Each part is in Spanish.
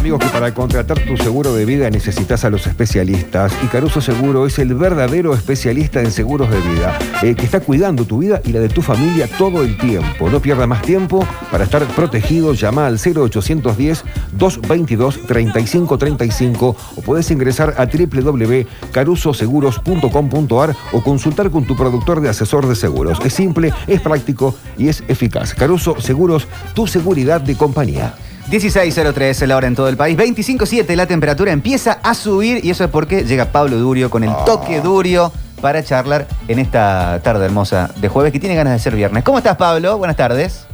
amigos, que para contratar tu seguro de vida necesitas a los especialistas y Caruso Seguro es el verdadero especialista en seguros de vida, eh, que está cuidando tu vida y la de tu familia todo el tiempo. No pierda más tiempo para estar protegido. Llama al 0810-222-3535 o puedes ingresar a www.carusoseguros.com.ar o consultar con tu productor de asesor de seguros. Es simple, es práctico y es eficaz. Caruso Seguros, tu seguridad de compañía. 16.03 la hora en todo el país. 25.7 la temperatura empieza a subir y eso es porque llega Pablo Durio con el toque Durio para charlar en esta tarde hermosa de jueves que tiene ganas de ser viernes. ¿Cómo estás, Pablo? Buenas tardes.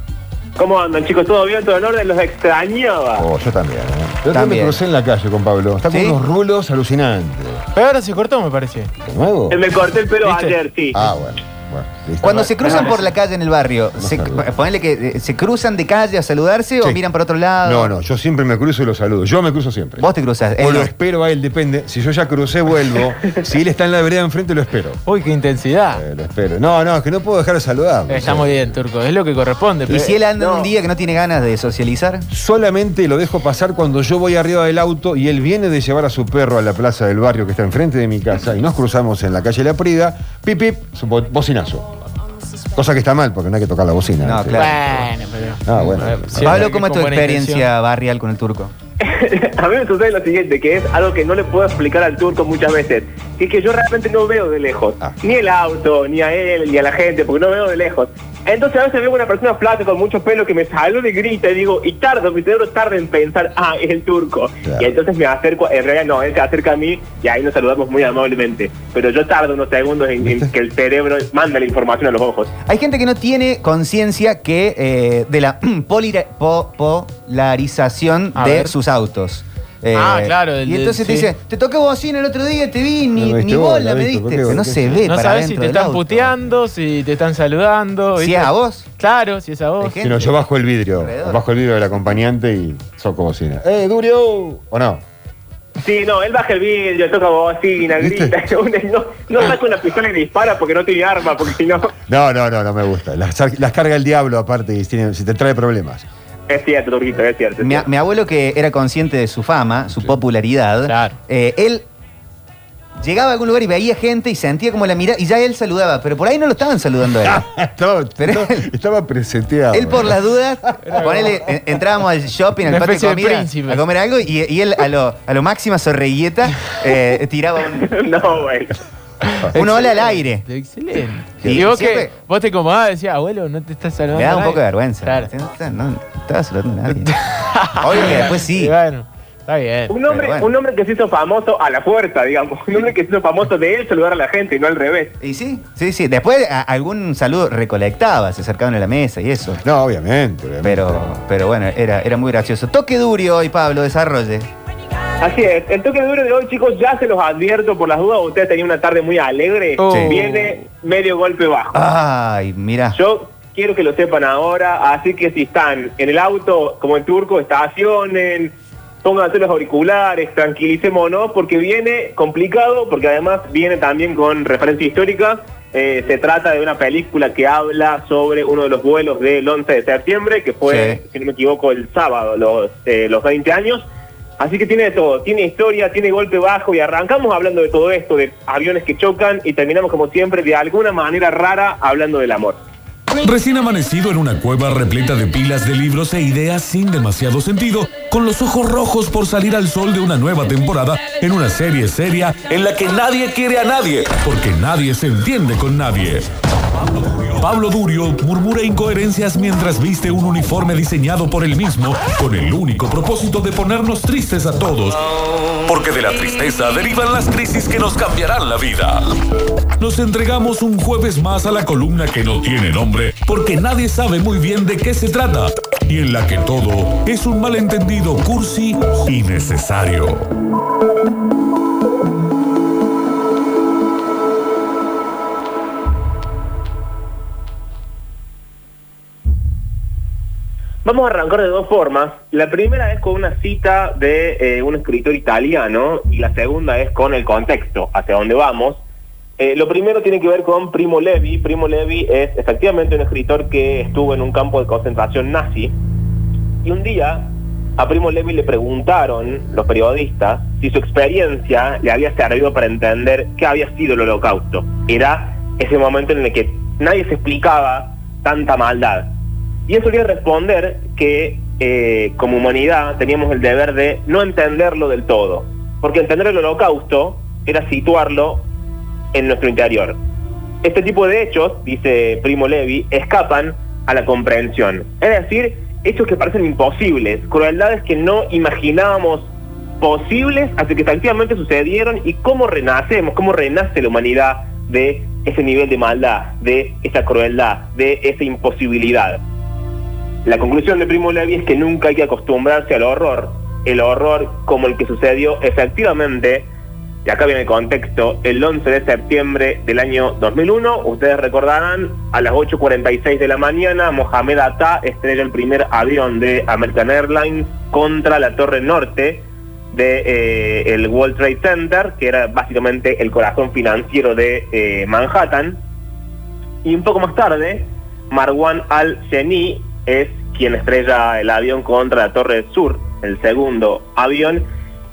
¿Cómo andan, chicos? ¿Todo bien? ¿Todo en orden? Los extrañaba. Oh, yo también. ¿eh? Yo también También. me crucé en la calle con Pablo. Está con ¿Sí? unos rulos alucinantes. Pero ahora se cortó, me parece. ¿De nuevo? Me corté el pelo ¿Viste? ayer, sí. Ah, bueno. bueno. Cuando se cruzan por la calle en el barrio, se, ponele que eh, se cruzan de calle a saludarse o Sí. miran por otro lado. No, no, yo siempre me cruzo y lo saludo. Yo me cruzo siempre. Vos te cruzas. O él lo no. espero a él, depende. Si yo ya crucé, vuelvo. si él está en la vereda enfrente, lo espero. Uy, qué intensidad. Eh, lo espero. No, no, es que no puedo dejar de saludar. Está muy bien, Turco. Es lo que corresponde. Y pero- si él anda un día que no tiene ganas de socializar, Solamente lo dejo pasar cuando yo voy arriba del auto y él viene de llevar a su perro a la plaza del barrio que está enfrente de mi casa y nos cruzamos en la calle La Prida, pip, pip, su bo- bocinazo. Cosa que está mal porque no hay que tocar la bocina. No, ¿sí? claro. Bueno, pero. Ah, bueno. Siempre Pablo, ¿cómo es tu experiencia intención. barrial con el turco? a mí me sucede lo siguiente, que es algo que no le puedo explicar al turco muchas veces. Que es que yo realmente no veo de lejos. Ah. Ni el auto, ni a él, ni a la gente, porque no veo de lejos. Entonces a veces veo una persona flaca con mucho pelo que me saluda y grita y digo, y tardo, mi cerebro tarda en pensar, ah, es el turco. Claro. Y entonces me acerco, en realidad no, él se acerca a mí y ahí nos saludamos muy amablemente. Pero yo tardo unos segundos en, en que el cerebro manda la información a los ojos. Hay gente que no tiene conciencia que eh, de la polira- po- polarización A de ver. sus autos. Eh, Ah, claro, del- y entonces te sí. dice, te toqué bocina el otro día, te vi, ni, ni diste bola me Víctor, ¿por diste. Que no ¿Qué se ve No para sabes si te están auto. puteando, si te están saludando. Si ¿viste? es a vos. Claro, si es a vos. Si no, yo bajo el vidrio, Alrededor. bajo el vidrio del acompañante y soco bocina. ¡Eh, Durio! ¿O no? Sí, no, él baja el vidrio, toca bocina, grita. No, no saca una pistola y dispara porque no tiene arma, porque si no. No, no, no, no me gusta. Las, las carga el diablo aparte y tiene- si te trae problemas. Es cierto, Turquito, es cierto. es Mi, cierto. mi abuelo que era consciente de su fama, su popularidad, Claro. eh, él llegaba a algún lugar y veía gente y sentía como la mirada y ya él saludaba, pero por ahí no lo estaban saludando a él. estaba, Pero estaba- él- estaba preseteado. Él por las dudas, ponele, en- entrábamos al shopping, al Una patio de comida, príncipe. a comer algo y, y él a lo, a lo máxima eh, tiraba un, No, bueno. un hola al aire. Excelente. Sí, y vos siempre- que vos te incomodabas, decías, abuelo, no te estás saludando. Me da un nadie". poco de vergüenza. Claro. No, no, no estaba saludando a nadie. Obvio que después sí. Y bueno, está bien. Un hombre, Pero bueno. un hombre que se hizo famoso a la fuerza, digamos. Un hombre que se hizo famoso de él saludar a la gente y no al revés. Y sí, sí, sí. Después a- algún saludo recolectaba, se acercaban a la mesa y eso. No, obviamente, obviamente. Pero, pero bueno, era, era muy gracioso. Toque duro hoy, Pablo, desarrolle. Así es. El toque duro de hoy, chicos, ya se los advierto por las dudas. Ustedes tenían una tarde muy alegre. Oh. Sí. Viene medio golpe bajo. Ay, mira. Yo quiero que lo sepan ahora, así que si están en el auto, como el turco, estacionen, pónganse los auriculares, tranquilicémonos, porque viene complicado, porque además viene también con referencia histórica. Eh, se trata de una película que habla sobre uno de los vuelos del 11 de septiembre, que fue, Sí. si no me equivoco, el sábado, los, eh, los 20 años. Así que tiene de todo, tiene historia, tiene golpe bajo y arrancamos hablando de todo esto, de aviones que chocan y terminamos como siempre de alguna manera rara hablando del amor. Recién amanecido en una cueva repleta de pilas de libros e ideas sin demasiado sentido, con los ojos rojos por salir al sol de una nueva temporada en una serie seria en la que nadie quiere a nadie, porque nadie se entiende con nadie. Pablo Durio murmura incoherencias mientras viste un uniforme diseñado por él mismo con el único propósito de ponernos tristes a todos. Porque de la tristeza derivan las crisis que nos cambiarán la vida. Nos entregamos un jueves más a la columna que no tiene nombre porque nadie sabe muy bien de qué se trata y en la que todo es un malentendido cursi y necesario. Vamos a arrancar de dos formas. La primera es con una cita de eh, un escritor italiano y la segunda es con el contexto, hacia dónde vamos. Eh, lo primero tiene que ver con Primo Levi. Primo Levi es efectivamente un escritor que estuvo en un campo de concentración nazi y un día a Primo Levi le preguntaron, los periodistas, si su experiencia le había servido para entender qué había sido el holocausto. Era ese momento en el que nadie se explicaba tanta maldad. Y él solía responder que eh, como humanidad teníamos el deber de no entenderlo del todo, porque entender el holocausto era situarlo en nuestro interior. Este tipo de hechos, dice Primo Levi, escapan a la comprensión. Es decir, hechos que parecen imposibles, crueldades que no imaginábamos posibles hasta que efectivamente sucedieron y cómo renacemos, cómo renace la humanidad de ese nivel de maldad, de esa crueldad, de esa imposibilidad. La conclusión de Primo Levi es que nunca hay que acostumbrarse al horror. El horror como el que sucedió efectivamente, y acá viene el contexto, el 11 de septiembre del año 2001, ustedes recordarán, a las 8.46 de la mañana, Mohamed Atta estrella el primer avión de American Airlines contra la Torre Norte de eh, el World Trade Center, que era básicamente el corazón financiero de eh, Manhattan. Y un poco más tarde, Marwan al-Sheni es quien estrella el avión contra la Torre Sur, el segundo avión,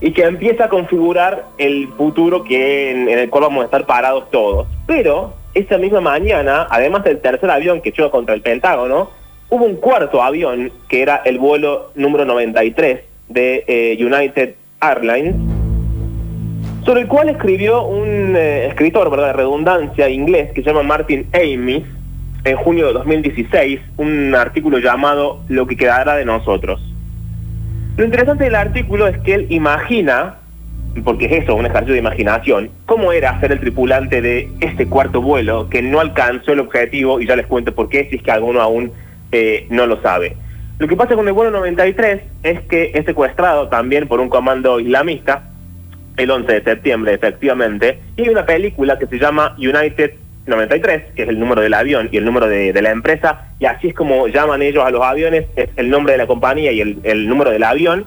y que empieza a configurar el futuro que en, el cual vamos a estar parados todos. Pero esa misma mañana, además del tercer avión que choca contra el Pentágono, hubo un cuarto avión que era el vuelo número 93 de eh, United Airlines, sobre el cual escribió un eh, escritor, ¿verdad?, de redundancia inglés que se llama Martin Amis, en junio de 2016, un artículo llamado Lo que quedará de nosotros. Lo interesante del artículo es que él imagina, porque es eso, un ejercicio de imaginación, cómo era ser el tripulante de este cuarto vuelo que no alcanzó el objetivo, y ya les cuento por qué, si es que alguno aún eh, no lo sabe. Lo que pasa con el vuelo 93 es que es secuestrado también por un comando islamista, el 11 de septiembre efectivamente, y hay una película que se llama United 93, que es el número del avión y el número de, la empresa, y así es como llaman ellos a los aviones, es el nombre de la compañía y el, el número del avión.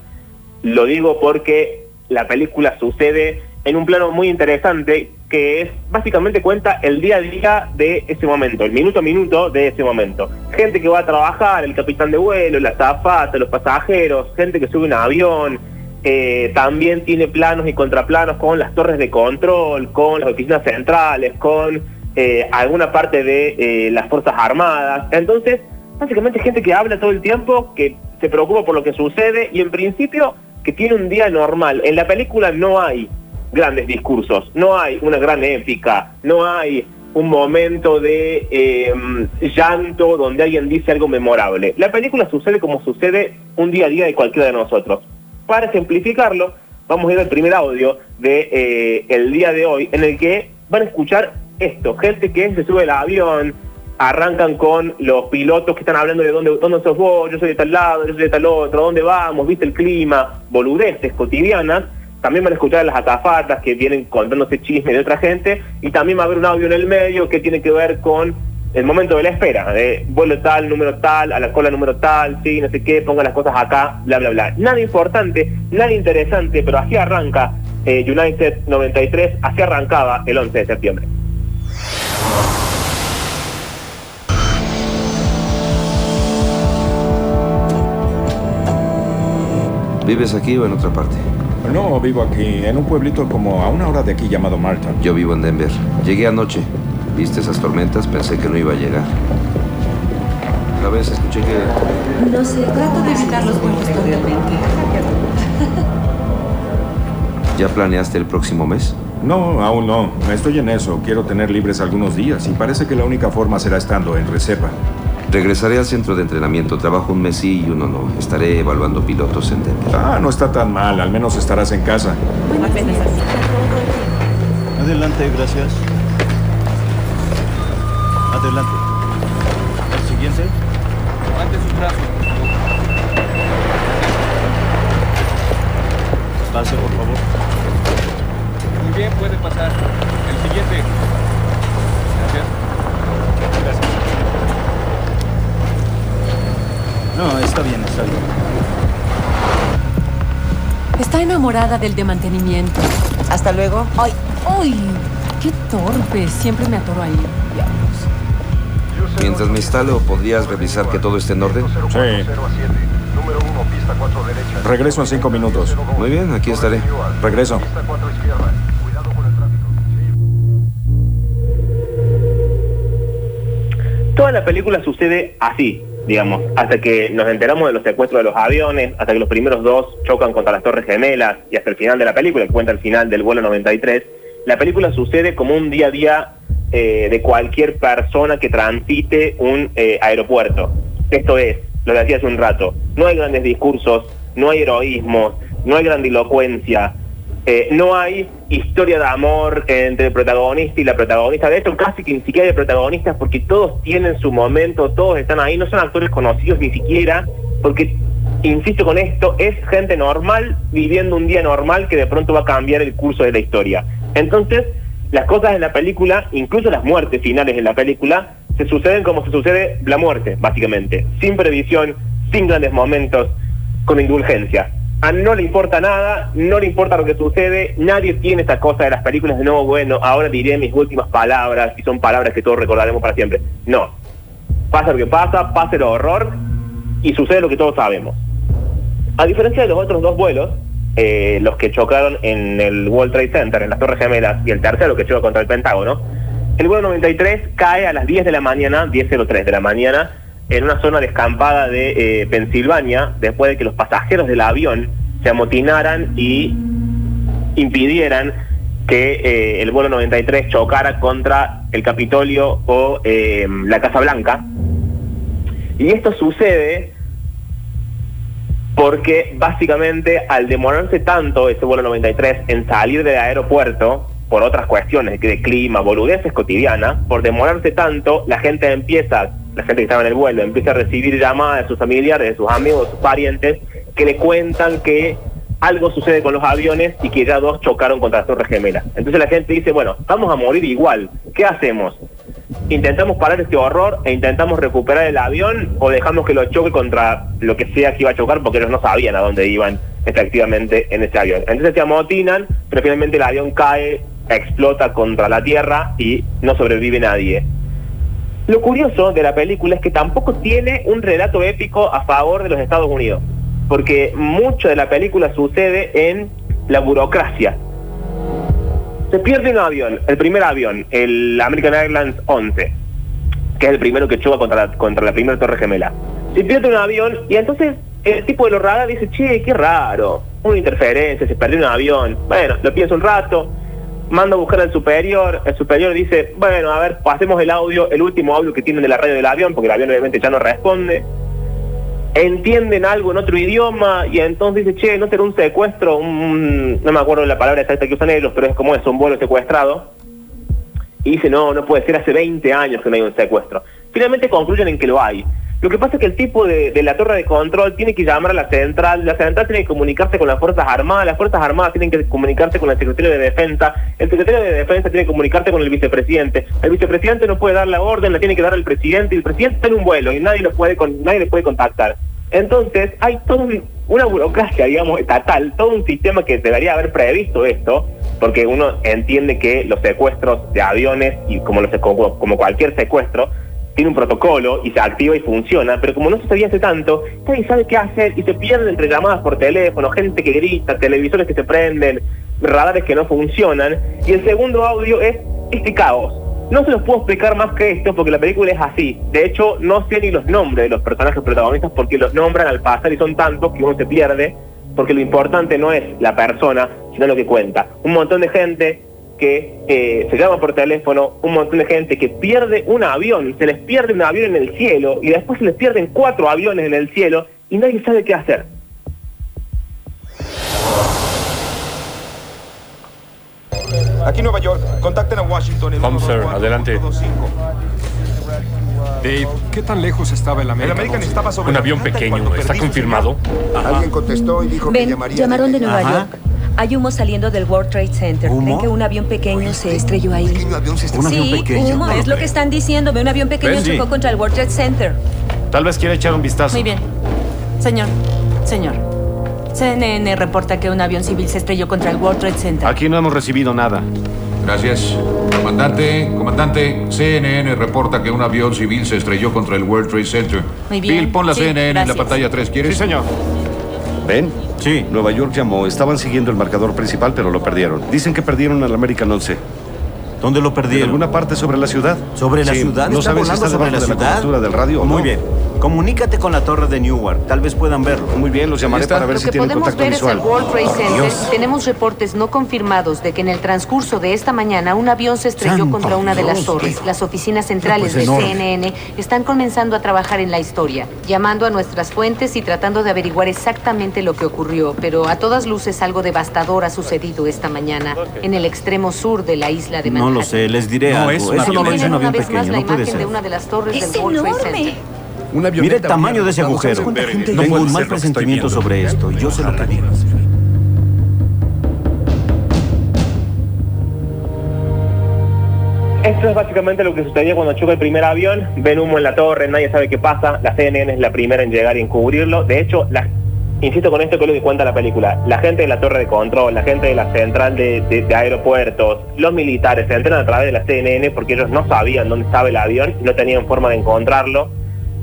Lo digo porque la película sucede en un plano muy interesante que es básicamente cuenta el día a día de ese momento, el minuto a minuto de ese momento. Gente que va a trabajar, el capitán de vuelo, la azafata, los pasajeros, gente que sube un avión, eh, también tiene planos y contraplanos con las torres de control, con las oficinas centrales, con eh, alguna parte de eh, las Fuerzas Armadas. Entonces, básicamente gente que habla todo el tiempo, que se preocupa por lo que sucede y en principio que tiene un día normal. En la película no hay grandes discursos, no hay una gran épica, no hay un momento de eh, llanto donde alguien dice algo memorable. La película sucede como sucede un día a día de cualquiera de nosotros. Para ejemplificarlo, vamos a ir al primer audio de eh, día de hoy, en el que van a escuchar esto, gente que se sube al avión, arrancan con los pilotos que están hablando de dónde, dónde sos vos, yo soy de tal lado, yo soy de tal otro, dónde vamos, viste el clima, boludeces cotidianas. También van a escuchar las azafatas que vienen contándose chismes de otra gente y también va a haber un audio en el medio que tiene que ver con el momento de la espera, de vuelo tal, número tal, a la cola número tal, sí, no sé qué, pongan las cosas acá, bla, bla, bla. Nada importante, nada interesante, pero así arranca eh, United 93, así arrancaba el 11 de septiembre. ¿Vives aquí o en otra parte? No, vivo aquí, en un pueblito como a una hora de aquí llamado Martin. Yo vivo en Denver. Llegué anoche. ¿Viste esas tormentas? Pensé que no iba a llegar. A veces escuché que... No sé, trato de evitar los vuelos totalmente. ¿Ya planeaste el próximo mes? No, aún no. Estoy en eso. Quiero tener libres algunos días y parece que la única forma será estando en Recepa. Regresaré al centro de entrenamiento. Trabajo un mes sí y uno no. Estaré evaluando pilotos en Denver. Ah, no está tan mal. Al menos estarás en casa. Adelante, gracias. Adelante. El siguiente. Levante sus brazos. Pase, por favor. Bien, puede pasar. El siguiente. Gracias. Gracias. No, está bien, está bien. Está enamorada del de mantenimiento. Hasta luego. ¡Ay! ¡Ay! ¡Qué torpe! Siempre me atoro ahí. Mientras me instalo, ¿podrías revisar que todo esté en orden? Sí. Regreso en cinco minutos. Muy bien, aquí estaré. Regreso. Toda la película sucede así, digamos, hasta que nos enteramos de los secuestros de los aviones, hasta que los primeros dos chocan contra las Torres Gemelas y hasta el final de la película, que cuenta el final del vuelo 93, la película sucede como un día a día eh, de cualquier persona que transite un eh, aeropuerto. Esto es, lo que decía hace un rato, no hay grandes discursos, no hay heroísmo, no hay grandilocuencia, eh, no hay historia de amor entre el protagonista y la protagonista. De hecho, casi que ni siquiera hay protagonistas porque todos tienen su momento, todos están ahí, no son actores conocidos ni siquiera, porque, insisto con esto, es gente normal viviendo un día normal que de pronto va a cambiar el curso de la historia. Entonces, las cosas en la película, incluso las muertes finales en la película, se suceden como se sucede la muerte, básicamente, sin previsión, sin grandes momentos, con indulgencia. A no le importa nada, no le importa lo que sucede, nadie tiene esta cosa de las películas de no, bueno, ahora diré mis últimas palabras y son palabras que todos recordaremos para siempre. No. Pasa lo que pasa, pasa el horror y sucede lo que todos sabemos. A diferencia de los otros dos vuelos, eh, los que chocaron en el World Trade Center, en las Torres Gemelas, y el tercero que choca contra el Pentágono, el vuelo 93 cae a las 10 de la mañana, 10.03 de la mañana, en una zona descampada de eh, Pensilvania, después de que los pasajeros del avión se amotinaran y impidieran que eh, el vuelo 93 chocara contra el Capitolio o eh, la Casa Blanca. Y esto sucede porque básicamente al demorarse tanto ese vuelo 93 en salir del aeropuerto, por otras cuestiones de clima, boludeces cotidianas, por demorarse tanto, la gente empieza, la gente que estaba en el vuelo, empieza a recibir llamadas de sus familiares, de sus amigos, de sus parientes, que le cuentan que algo sucede con los aviones y que ya dos chocaron contra las torres gemelas. Entonces la gente dice, bueno, vamos a morir igual, ¿qué hacemos? ¿Intentamos parar este horror e intentamos recuperar el avión o dejamos que lo choque contra lo que sea que iba a chocar porque ellos no sabían a dónde iban efectivamente en ese avión? Entonces se amotinan, pero finalmente el avión cae, explota contra la tierra y no sobrevive nadie. Lo curioso de la película es que tampoco tiene un relato épico a favor de los Estados Unidos, porque mucho de la película sucede en la burocracia. Se pierde un avión, el primer avión, el American Airlines 11, que es el primero que choca contra la, contra la primera torre gemela. Se pierde un avión y entonces el tipo de los radar dice, che, qué raro, una interferencia, se perdió un avión. Bueno, lo piensa un rato, manda a buscar al superior, el superior dice, bueno, a ver, pasemos el audio, el último audio que tienen de la radio del avión, porque el avión obviamente ya no responde. Entienden algo en otro idioma y entonces dice, che, no será un secuestro, no me acuerdo la palabra exacta que usan ellos, pero es como eso, un vuelo secuestrado. Y dice, no, no puede ser, hace 20 años que no hay un secuestro. Finalmente concluyen en que lo hay. Lo que pasa es que el tipo de, la torre de control tiene que llamar a la central, la central tiene que comunicarse con las Fuerzas Armadas, las Fuerzas Armadas tienen que comunicarse con el secretario de Defensa, el secretario de Defensa tiene que comunicarse con el vicepresidente, el vicepresidente no puede dar la orden, la tiene que dar el presidente, y el presidente está en un vuelo y nadie lo puede con, nadie le puede contactar. Entonces hay toda un- una burocracia, digamos, estatal, todo un sistema que debería haber previsto esto, porque uno entiende que los secuestros de aviones, y como, los, como cualquier secuestro, tiene un protocolo y se activa y funciona, pero como no sucedía hace tanto, nadie sabe qué hacer y se pierden entre llamadas por teléfono, gente que grita, televisores que se prenden, radares que no funcionan, y el segundo audio es este caos. No se los puedo explicar más que esto porque la película es así. De hecho, no sé ni los nombres de los personajes protagonistas porque los nombran al pasar y son tantos que uno se pierde, porque lo importante no es la persona, sino lo que cuenta. Un montón de gente que eh, se llama por teléfono, un montón de gente que pierde un avión, se les pierde un avión en el cielo y después se les pierden cuatro aviones en el cielo y nadie sabe qué hacer. Aquí Nueva York, contacten a Washington. El Vamos, sir, adelante. Dave, ¿qué tan lejos estaba el American? El American estaba sobre Un avión pequeño, ¿está confirmado? Alguien contestó y dijo que Ven, llamaría. llamaron de Nueva Ajá. York. Hay humo saliendo del World Trade Center. ¿Creen que un avión pequeño se estrelló ahí? Un avión se sí, estrelló. Un avión pequeño. humo, No lo es lo que están diciendo. Ve un avión pequeño Benji. chocó contra el World Trade Center. Tal vez quiera echar un vistazo. Muy bien. Señor, señor. CNN reporta que un avión civil se estrelló contra el World Trade Center. Aquí no hemos recibido nada. Gracias. Comandante, comandante, CNN reporta que un avión civil se estrelló contra el World Trade Center. Muy bien. Bill, pon la Sí, CNN en la pantalla 3, ¿quieres? Sí, señor. ¿Ben? Sí. Nueva York llamó. Estaban siguiendo el marcador principal, pero lo perdieron. Dicen que perdieron al American 11. ¿Dónde lo perdieron? En alguna parte sobre la ciudad. ¿Sobre la Sí, ciudad? No ¿Está sabes si volando está sobre la de la ciudad? cobertura del radio Muy no. bien. Comunícate con la torre de Newark. Tal vez puedan verlo. Muy bien, los llamaré para ver Lo si que tienen podemos contacto ver es el visual. World Trade Center Dios. y tenemos reportes no confirmados de que en el transcurso de esta mañana un avión se estrelló Santo contra una de las Dios, torres. tío. Las oficinas centrales pues, de enorme. CNN están comenzando a trabajar en la historia, llamando a nuestras fuentes y tratando de averiguar exactamente lo que ocurrió, pero a todas luces algo devastador ha sucedido esta mañana en el extremo sur de la isla de No lo sé, les diré No, algo. es Eso no lo hizo un avión pequeño, no puede imagen ser. de una de las torres Es del enorme. Mira el tamaño de ese agujero. No Tengo un mal presentimiento sobre esto y yo sé lo que digo. Esto es básicamente lo que sucedía cuando choca el primer avión, ven humo en la torre, nadie sabe qué pasa, la CNN es la primera en llegar y en cubrirlo. De hecho, la- insisto con esto que es lo que cuenta la película, la gente de la torre de control, la gente de la central de, de- de aeropuertos, los militares se enteran a través de la CNN porque ellos no sabían dónde estaba el avión, no tenían forma de encontrarlo.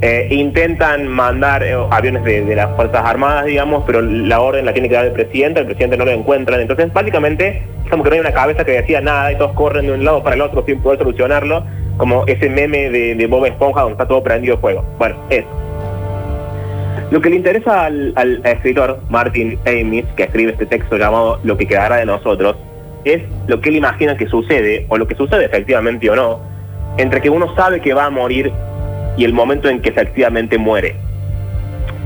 Eh, intentan mandar eh, aviones de, de las Fuerzas Armadas, digamos, pero la orden la tiene que dar el presidente, el presidente no lo encuentran. Entonces, básicamente, como que no hay una cabeza que decía nada y todos corren de un lado para el otro sin poder solucionarlo, como ese meme de, de Bob Esponja donde está todo prendido fuego. Bueno, eso. Lo que le interesa al, escritor Martin Amis, que escribe este texto llamado Lo que quedará de nosotros, es lo que él imagina que sucede, o lo que sucede efectivamente o no, entre que uno sabe que va a morir y el momento en que efectivamente muere.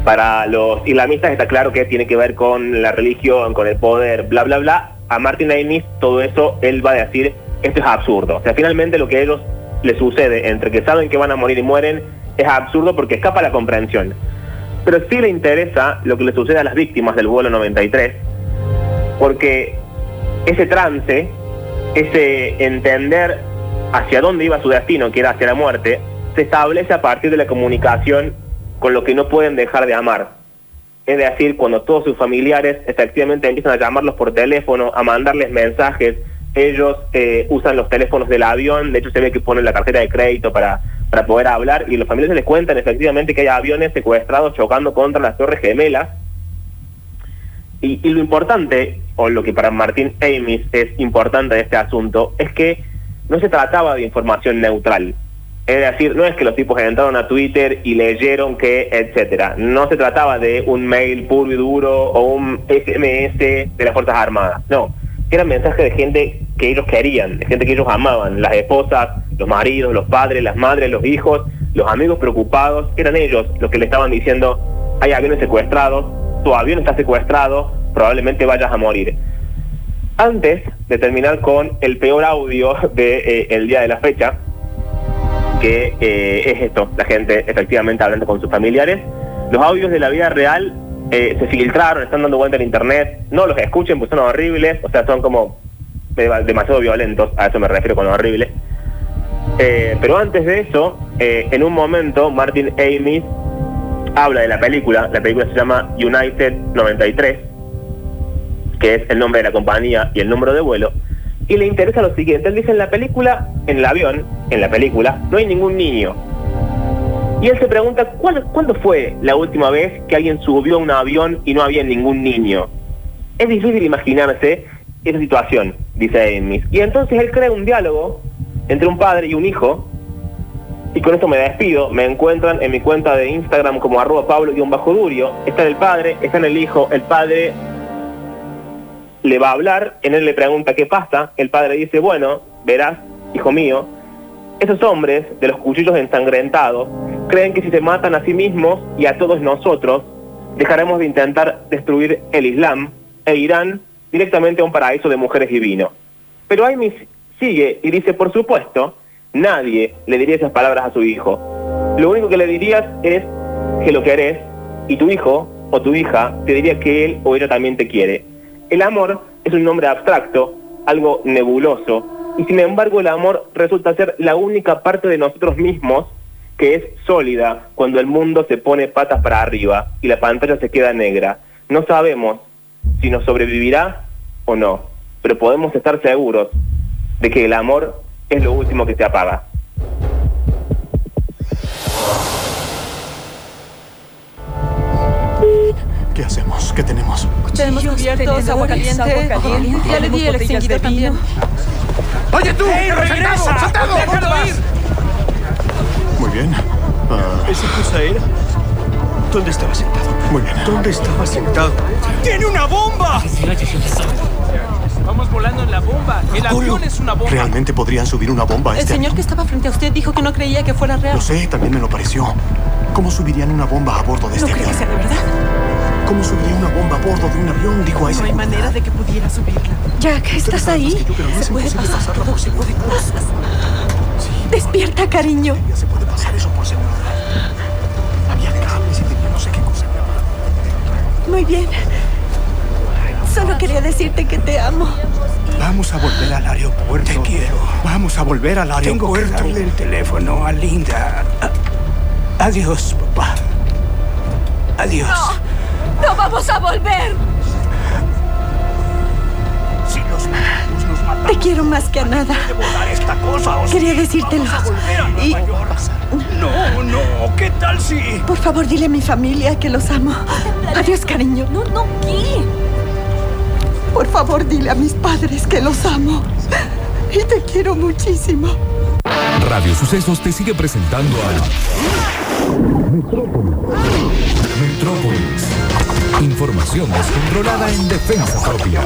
Para los islamistas está claro que tiene que ver con la religión, con el poder, bla, bla, bla. A Martin Amis todo eso, él va a decir, esto es absurdo. O sea, finalmente lo que a ellos les sucede entre que saben que van a morir y mueren es absurdo porque escapa la comprensión. Pero sí le interesa lo que le sucede a las víctimas del vuelo 93, porque ese trance, ese entender hacia dónde iba su destino, que era hacia la muerte, se establece a partir de la comunicación con lo que no pueden dejar de amar. Es decir, cuando todos sus familiares efectivamente empiezan a llamarlos por teléfono, a mandarles mensajes, ellos eh, usan los teléfonos del avión, de hecho se ve que ponen la tarjeta de crédito para, para poder hablar y los familiares les cuentan efectivamente que hay aviones secuestrados chocando contra las torres gemelas. Y, y lo importante, o lo que para Martín Amis es importante de este asunto, es que no se trataba de información neutral. Es decir, no es que los tipos entraron a Twitter y leyeron que, etcétera. No se trataba de un mail puro y duro o un SMS de las Fuerzas Armadas. No, eran mensajes de gente que ellos querían, de gente que ellos amaban, las esposas, los maridos, los padres, las madres, los hijos, los amigos preocupados, eran ellos los que le estaban diciendo, hay aviones secuestrados, tu avión está secuestrado, probablemente vayas a morir. Antes de terminar con el peor audio del de, eh, día de la fecha, que eh, es esto, la gente efectivamente hablando con sus familiares, los audios de la vida real eh, se filtraron, están dando vuelta en internet, no los escuchen pues son horribles, o sea, son como de- demasiado violentos, a eso me refiero con horribles. Eh, pero antes de eso, eh, en un momento, Martin Amis habla de la película, la película se llama United 93, que es el nombre de la compañía y el número de vuelo, y le interesa lo siguiente, él dice en la película, en el avión, en la película, no hay ningún niño. Y él se pregunta, ¿cuál- ¿cuándo fue la última vez que alguien subió a un avión y no había ningún niño? Es difícil imaginarse esa situación, dice Amis. Y entonces él crea un diálogo entre un padre y un hijo, y con esto me despido, me encuentran en mi cuenta de Instagram como arroba pablo-durio, está el padre, está en el hijo, el padre le va a hablar, en él le pregunta qué pasa, el padre dice, bueno, verás, hijo mío, esos hombres de los cuchillos ensangrentados creen que si se matan a sí mismos y a todos nosotros, dejaremos de intentar destruir el Islam e irán directamente a un paraíso de mujeres y vino. Pero Amy sigue y dice, por supuesto, nadie le diría esas palabras a su hijo. Lo único que le dirías es que lo querés y tu hijo o tu hija te diría que él o ella también te quiere. El amor es un nombre abstracto, algo nebuloso, y sin embargo el amor resulta ser la única parte de nosotros mismos que es sólida cuando el mundo se pone patas para arriba y la pantalla se queda negra. No sabemos si nos sobrevivirá o no, pero podemos estar seguros de que el amor es lo último que se apaga. ¿Qué hacemos? ¿Qué tenemos? Tenemos cubiertos, agua caliente. agua caliente. Ya le di el Tenemos extinguidor también. ¡Oye tú! ¡Ey, regresa! ¡Saltado! ¡Déjalo ir! Bien. Ah, ¿Esa cosa era? ¿Dónde estaba sentado? muy bien. ¿Dónde estaba sentado? ¡Tiene una bomba! Vamos volando en la bomba. El avión es una bomba. ¿Realmente podrían subir una bomba a El este señor que estaba frente a usted dijo que no creía que fuera real. Lo sé, también me lo pareció. ¿Cómo subirían una bomba a bordo de ¿No este cree que avión? sea de verdad? ¿Cómo subiría una bomba a bordo de un avión? Digo a ese No hay manera de que pudiera subirla. Jack, ¿estás ahí? no Se puede pasar todo por tipo de cosas. Despierta, cariño. Pasar eso por seguridad. Había cables y tenía no sé qué cosa. Muy bien. Solo quería decirte que te amo. Vamos a volver al aeropuerto. Te quiero. Vamos a volver al Tengo que aeropuerto. darle el teléfono a Linda. Adiós, papá. Adiós. ¡No vamos a volver! Si los. Te quiero más que a nada. de volar esta cosa. Quería decírtelo. A a Y-. No, no. ¿Qué tal si...? Por favor, dile a mi familia que los amo. Adiós, cariño. No, no, ¿qué? Por favor, dile a mis padres que los amo. Y te quiero muchísimo. Radio Sucesos te sigue presentando a Metrópolis. Metrópolis. Información descontrolada en defensa propia.